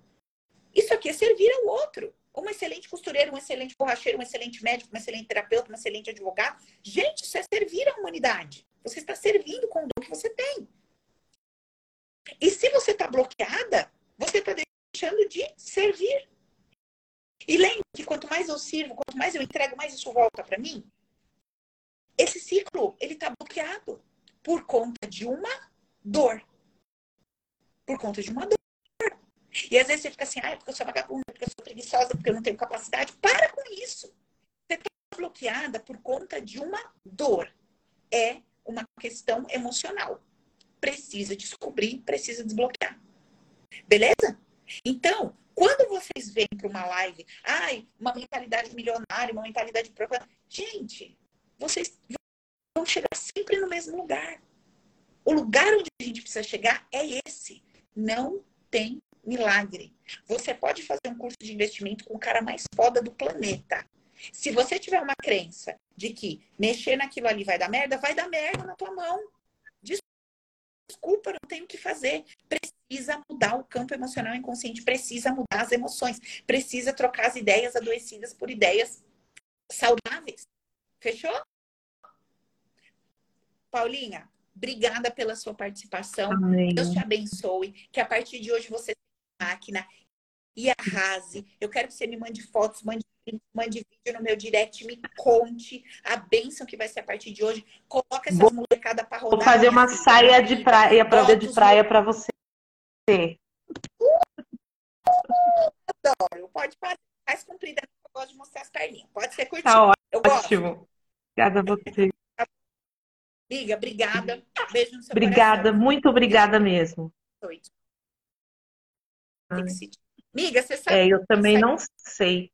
Isso aqui é servir ao outro. Um excelente costureiro, um excelente borracheiro, um excelente médico, um excelente terapeuta, um excelente advogado. Gente, isso é servir a humanidade. Você está servindo com o dom que você tem. E se você está bloqueada, você está deixando de servir. E lembre que quanto mais eu sirvo, quanto mais eu entrego, mais isso volta para mim. Esse ciclo, ele está bloqueado por conta de uma dor. Por conta de uma dor. E às vezes você fica assim, ah, é porque eu sou vagabunda, porque eu sou preguiçosa, porque eu não tenho capacidade. Para com isso. Você está bloqueada por conta de uma dor. É uma questão emocional. Precisa descobrir, precisa desbloquear. Beleza? Então, quando vocês vêm para uma live, ai, uma mentalidade milionária, uma mentalidade própria, gente, vocês vão chegar sempre no mesmo lugar. O lugar onde a gente precisa chegar é esse. Não tem milagre. Você pode fazer um curso de investimento com o cara mais foda do planeta. Se você tiver uma crença de que mexer naquilo ali vai dar merda, vai dar merda na tua mão. Desculpa, não tenho o que fazer. Precisa mudar o campo emocional inconsciente, precisa mudar as emoções, precisa trocar as ideias adoecidas por ideias saudáveis. Fechou? Paulinha, obrigada pela sua participação. Amém. Deus te abençoe. Que a partir de hoje você tenha máquina e arrase. Eu quero que você me mande fotos, mande, mande vídeo no meu direct, me conte a bênção que vai ser a partir de hoje. Coloca essas molecadas para rodar. Vou fazer uma saia de praia, prova de praia para você. Adoro. Pode fazer mais comprida, eu gosto de mostrar as perninhas. Pode ser curtinho. Tá eu gosto. ótimo. Obrigada a você. Amiga, obrigada. Beijo no seu Obrigada, coração. muito obrigada mesmo. Se- Amiga, você sabe. É, eu também não sei.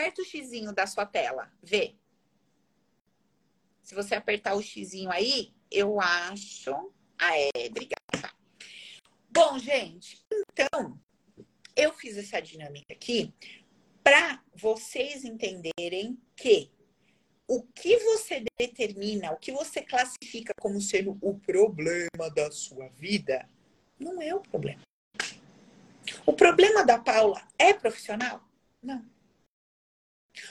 Aperta o xizinho da sua tela, vê. Se você apertar o xizinho aí, eu acho. Ah, é, obrigada. Bom, gente, então, eu fiz essa dinâmica aqui para vocês entenderem que o que você determina, o que você classifica como sendo o problema da sua vida, não é o problema. O problema da Paula é profissional? Não.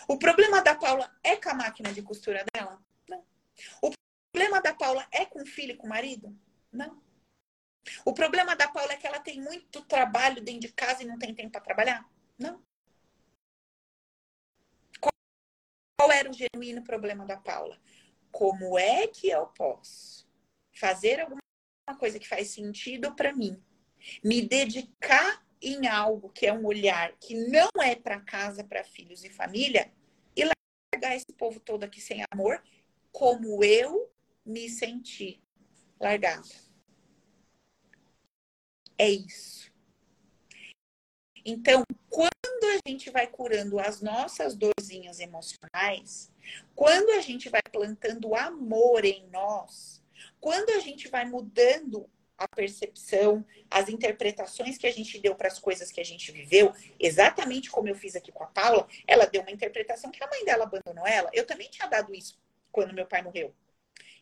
O problema da Paula é com a máquina de costura dela? Não. O problema da Paula é com o filho e com o marido? Não. O problema da Paula é que ela tem muito trabalho dentro de casa e não tem tempo para trabalhar? Não. Qual, era o genuíno problema da Paula? Como é que eu posso fazer alguma coisa que faz sentido para mim? Me dedicar em algo que é um olhar que não é para casa, para filhos e família, e largar esse povo todo aqui sem amor, como eu me senti largada. É isso. Então, quando a gente vai curando as nossas dorzinhas emocionais, quando a gente vai plantando amor em nós, quando a gente vai mudando a percepção, as interpretações que a gente deu para as coisas que a gente viveu, exatamente como eu fiz aqui com a Paula, ela deu uma interpretação que a mãe dela abandonou ela. Eu também tinha dado isso quando meu pai morreu.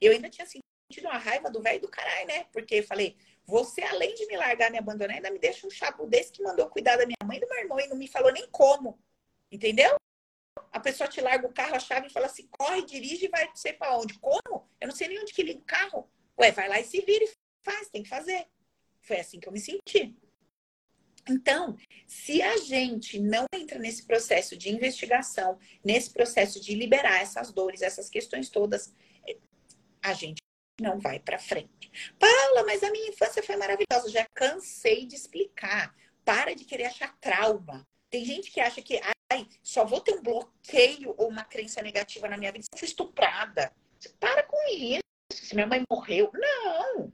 Eu ainda tinha sentido uma raiva do velho do caralho, né? Porque eu falei, você além de me largar, me abandonar, ainda me deixa um chapo desse que mandou cuidar da minha mãe e do meu irmão e não me falou nem como. Entendeu? A pessoa te larga o carro, a chave e fala assim: corre, dirige e vai não sei pra onde. Como? Eu não sei nem onde que liga o carro. Ué, vai lá e se vira e faz, tem que fazer. Foi assim que eu me senti. Então, se a gente não entra nesse processo de investigação, nesse processo de liberar essas dores, essas questões todas, a gente não vai para frente. Paula, mas a minha infância foi maravilhosa. Já cansei de explicar. Para de querer achar trauma. Tem gente que acha que, ai, só vou ter um bloqueio ou uma crença negativa na minha vida se eu fui estuprada. Para com isso. Se minha mãe morreu. Não.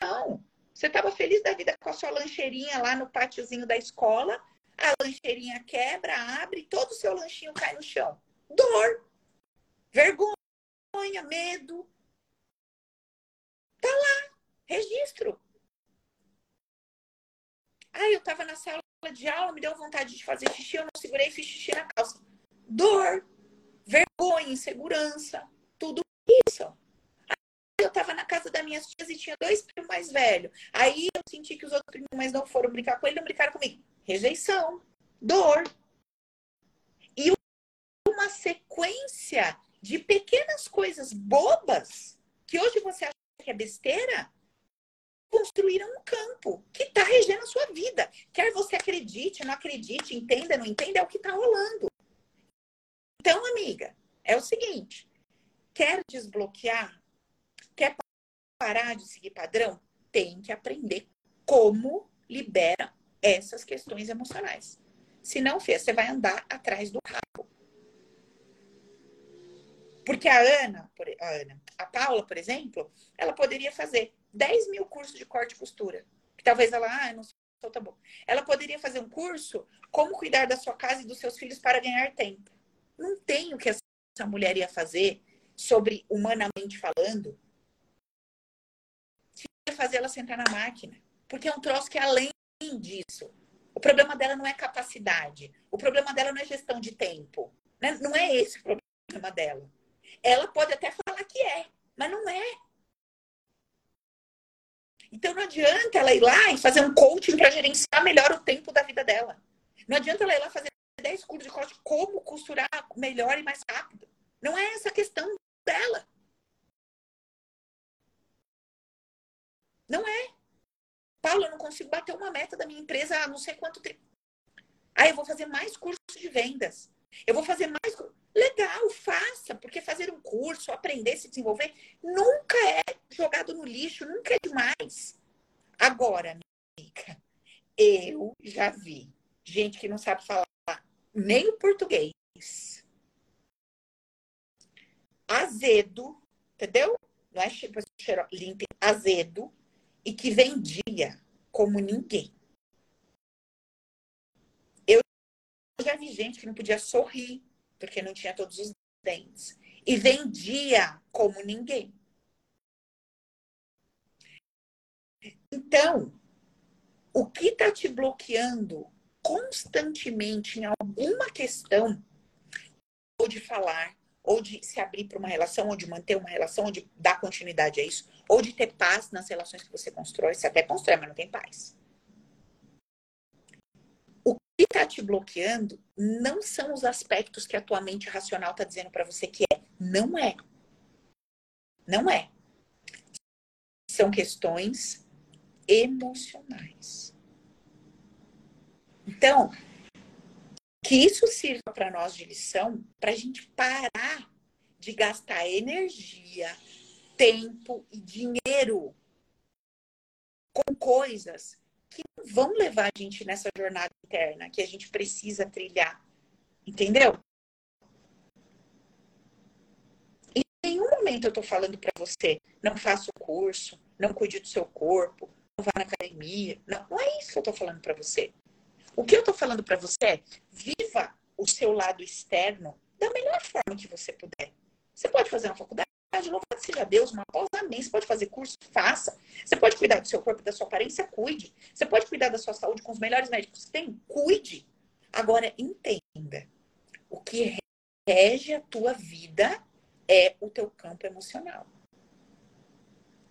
Não. Você estava feliz da vida com a sua lancheirinha lá no pátiozinho da escola. A lancheirinha quebra, abre, todo o seu lanchinho cai no chão. Dor. Vergonha, medo. Tá lá. Registro. Ah, eu tava na sala de aula, me deu vontade de fazer xixi, eu não segurei fiz xixi na calça. Dor, vergonha, insegurança, tudo isso. Eu tava na casa das minhas tias e tinha dois primos mais velhos. Aí eu senti que os outros primos mais não foram brincar com ele, não brincaram comigo. Rejeição, dor. E uma sequência de pequenas coisas bobas que hoje você acha que é besteira, construíram um campo que está regendo a sua vida. Quer você acredite, não acredite, entenda, não entenda, é o que está rolando. Então, amiga, é o seguinte: quer desbloquear? Parar de seguir padrão? Tem que aprender como libera essas questões emocionais. Se não fez, você vai andar atrás do rabo. Porque a Ana, a Ana, a Paula, por exemplo, ela poderia fazer 10 mil cursos de corte e costura. Que talvez ela, ah, não sou tão bom. Ela poderia fazer um curso como cuidar da sua casa e dos seus filhos para ganhar tempo. Não tem o que essa mulher ia fazer sobre humanamente falando. Fazer ela sentar na máquina. Porque é um troço que é além disso. O problema dela não é capacidade. O problema dela não é gestão de tempo. Né? Não é esse o problema dela. Ela pode até falar que é, mas não é. Então não adianta ela ir lá e fazer um coaching para gerenciar melhor o tempo da vida dela. Não adianta ela ir lá fazer 10 cursos de corte como costurar melhor e mais rápido. Não é essa a questão dela. Não é. Paulo, eu não consigo bater uma meta da minha empresa há não sei quanto tempo. Aí eu vou fazer mais cursos de vendas. Eu vou fazer mais. Legal, faça, porque fazer um curso, aprender, se desenvolver, nunca é jogado no lixo, nunca é demais. Agora, amiga, eu já vi gente que não sabe falar nem o português. Azedo, entendeu? Não é limpo, azedo, e que vendia como ninguém. Eu já vi gente que não podia sorrir porque não tinha todos os dentes. E vendia como ninguém. Então, o que está te bloqueando constantemente em alguma questão, ou de falar, ou de se abrir para uma relação, ou de manter uma relação, ou de dar continuidade a isso, ou de ter paz nas relações que você constrói, você até constrói, mas não tem paz que está te bloqueando não são os aspectos que a tua mente racional está dizendo para você que é. Não é. Não é. São questões emocionais. Então, que isso sirva para nós de lição, para a gente parar de gastar energia, tempo e dinheiro com coisas que vão levar a gente nessa jornada interna que a gente precisa trilhar. Entendeu? Em nenhum momento eu tô falando para você, não faça o curso, não cuide do seu corpo, não vá na academia. Não, não é isso que eu tô falando para você. O que eu tô falando para você é viva o seu lado externo da melhor forma que você puder. Você pode fazer uma faculdade, louvado seja Deus, uma pós, amém. Você pode fazer curso, faça. Você pode cuidar do seu corpo, da sua aparência, cuide. Você pode cuidar da sua saúde com os melhores médicos que tem, cuide. Agora, entenda. O que rege a tua vida é o teu campo emocional.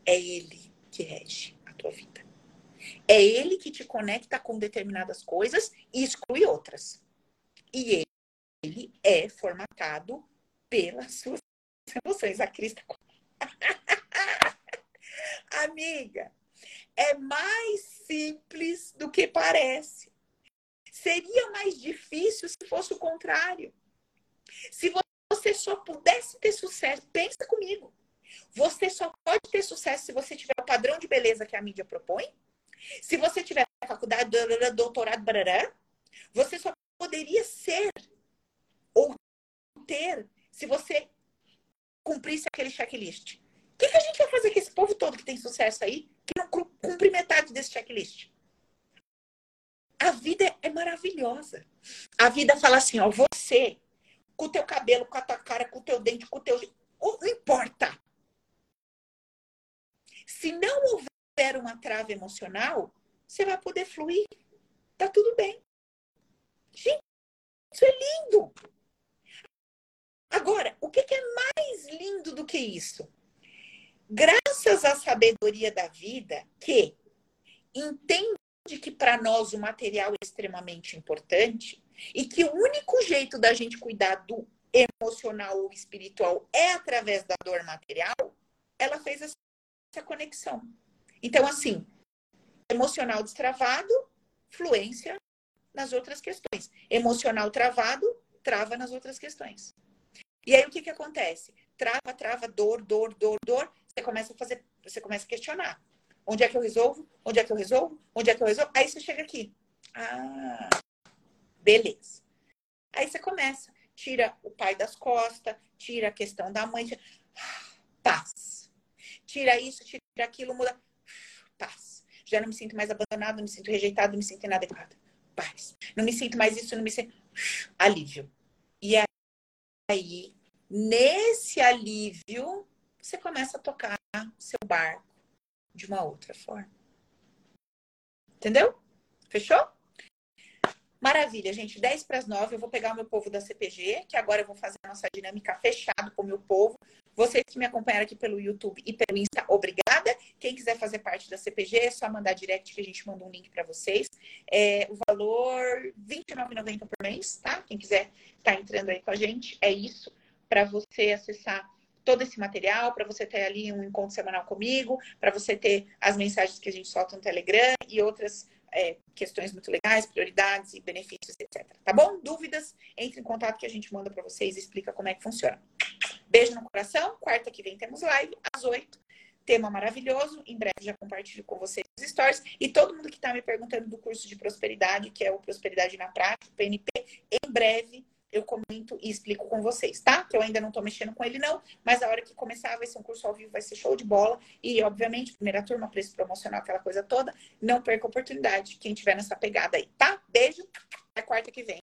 É ele que rege a tua vida. É ele que te conecta com determinadas coisas e exclui outras. E ele, é formatado pelas suas emoções. A Cris tá... Amiga, é mais simples do que parece. Seria mais difícil se fosse o contrário. Se você só pudesse ter sucesso, pensa comigo. Você só pode ter sucesso se você tiver o padrão de beleza que a mídia propõe. Se você tiver faculdade, doutorado, barará, você só poderia ser ou ter se você cumprisse aquele checklist. O que, que a gente vai fazer com esse povo todo que tem sucesso aí, que não cumpre metade desse checklist? A vida é maravilhosa. A vida fala assim, ó, você, com o teu cabelo, com a tua cara, com o teu dente, com o teu... Não importa. Se não houver uma trava emocional, você vai poder fluir. Tá tudo bem. Gente, isso é lindo. Agora, o que, é mais lindo do que isso? Graças à sabedoria da vida, que entende que para nós o material é extremamente importante e que o único jeito da gente cuidar do emocional ou espiritual é através da dor material, ela fez essa conexão. Então, assim, emocional destravado, fluência nas outras questões. Emocional travado, trava nas outras questões. E aí o que que acontece? Trava, trava, dor, dor, dor, dor. Você começa a fazer, você começa a questionar. Onde é que eu resolvo? Onde é que eu resolvo? Onde é que eu resolvo? Aí você chega aqui. Ah, beleza. Aí você começa, tira o pai das costas, tira a questão da mãe, tira... paz. Tira isso, tira aquilo, muda. Paz. Já não me sinto mais abandonado, não me sinto rejeitado, não me sinto inadequada. Paz. Não me sinto mais isso, não me sinto. Alívio. E aí, nesse alívio, você começa a tocar seu barco de uma outra forma. Entendeu? Fechou? Maravilha, gente. 10 para as 9, eu vou pegar o meu povo da CPG, que agora eu vou fazer a nossa dinâmica fechado com o meu povo. Vocês que me acompanharam aqui pelo YouTube e pelo Insta, obrigada. Quem quiser fazer parte da CPG, é só mandar direct que a gente manda um link para vocês. É, o valor R$ 29,90 por mês, tá? Quem quiser estar tá entrando aí com a gente, é isso. Para você acessar todo esse material, para você ter ali um encontro semanal comigo, para você ter as mensagens que a gente solta no Telegram e outras é, questões muito legais, prioridades e benefícios, etc. Tá bom? Dúvidas? Entre em contato que a gente manda para vocês e explica como é que funciona. Beijo no coração. Quarta que vem temos live às oito. Tema maravilhoso. Em breve já compartilho com vocês os stories. E todo mundo que está me perguntando do curso de prosperidade, que é o Prosperidade na Prática, PNP, em breve eu comento e explico com vocês, tá? Que eu ainda não tô mexendo com ele, não, mas a hora que começar vai ser um curso ao vivo, vai ser show de bola. E, obviamente, primeira turma, preço promocional, aquela coisa toda. Não perca a oportunidade, quem tiver nessa pegada aí, tá? Beijo, até quarta que vem.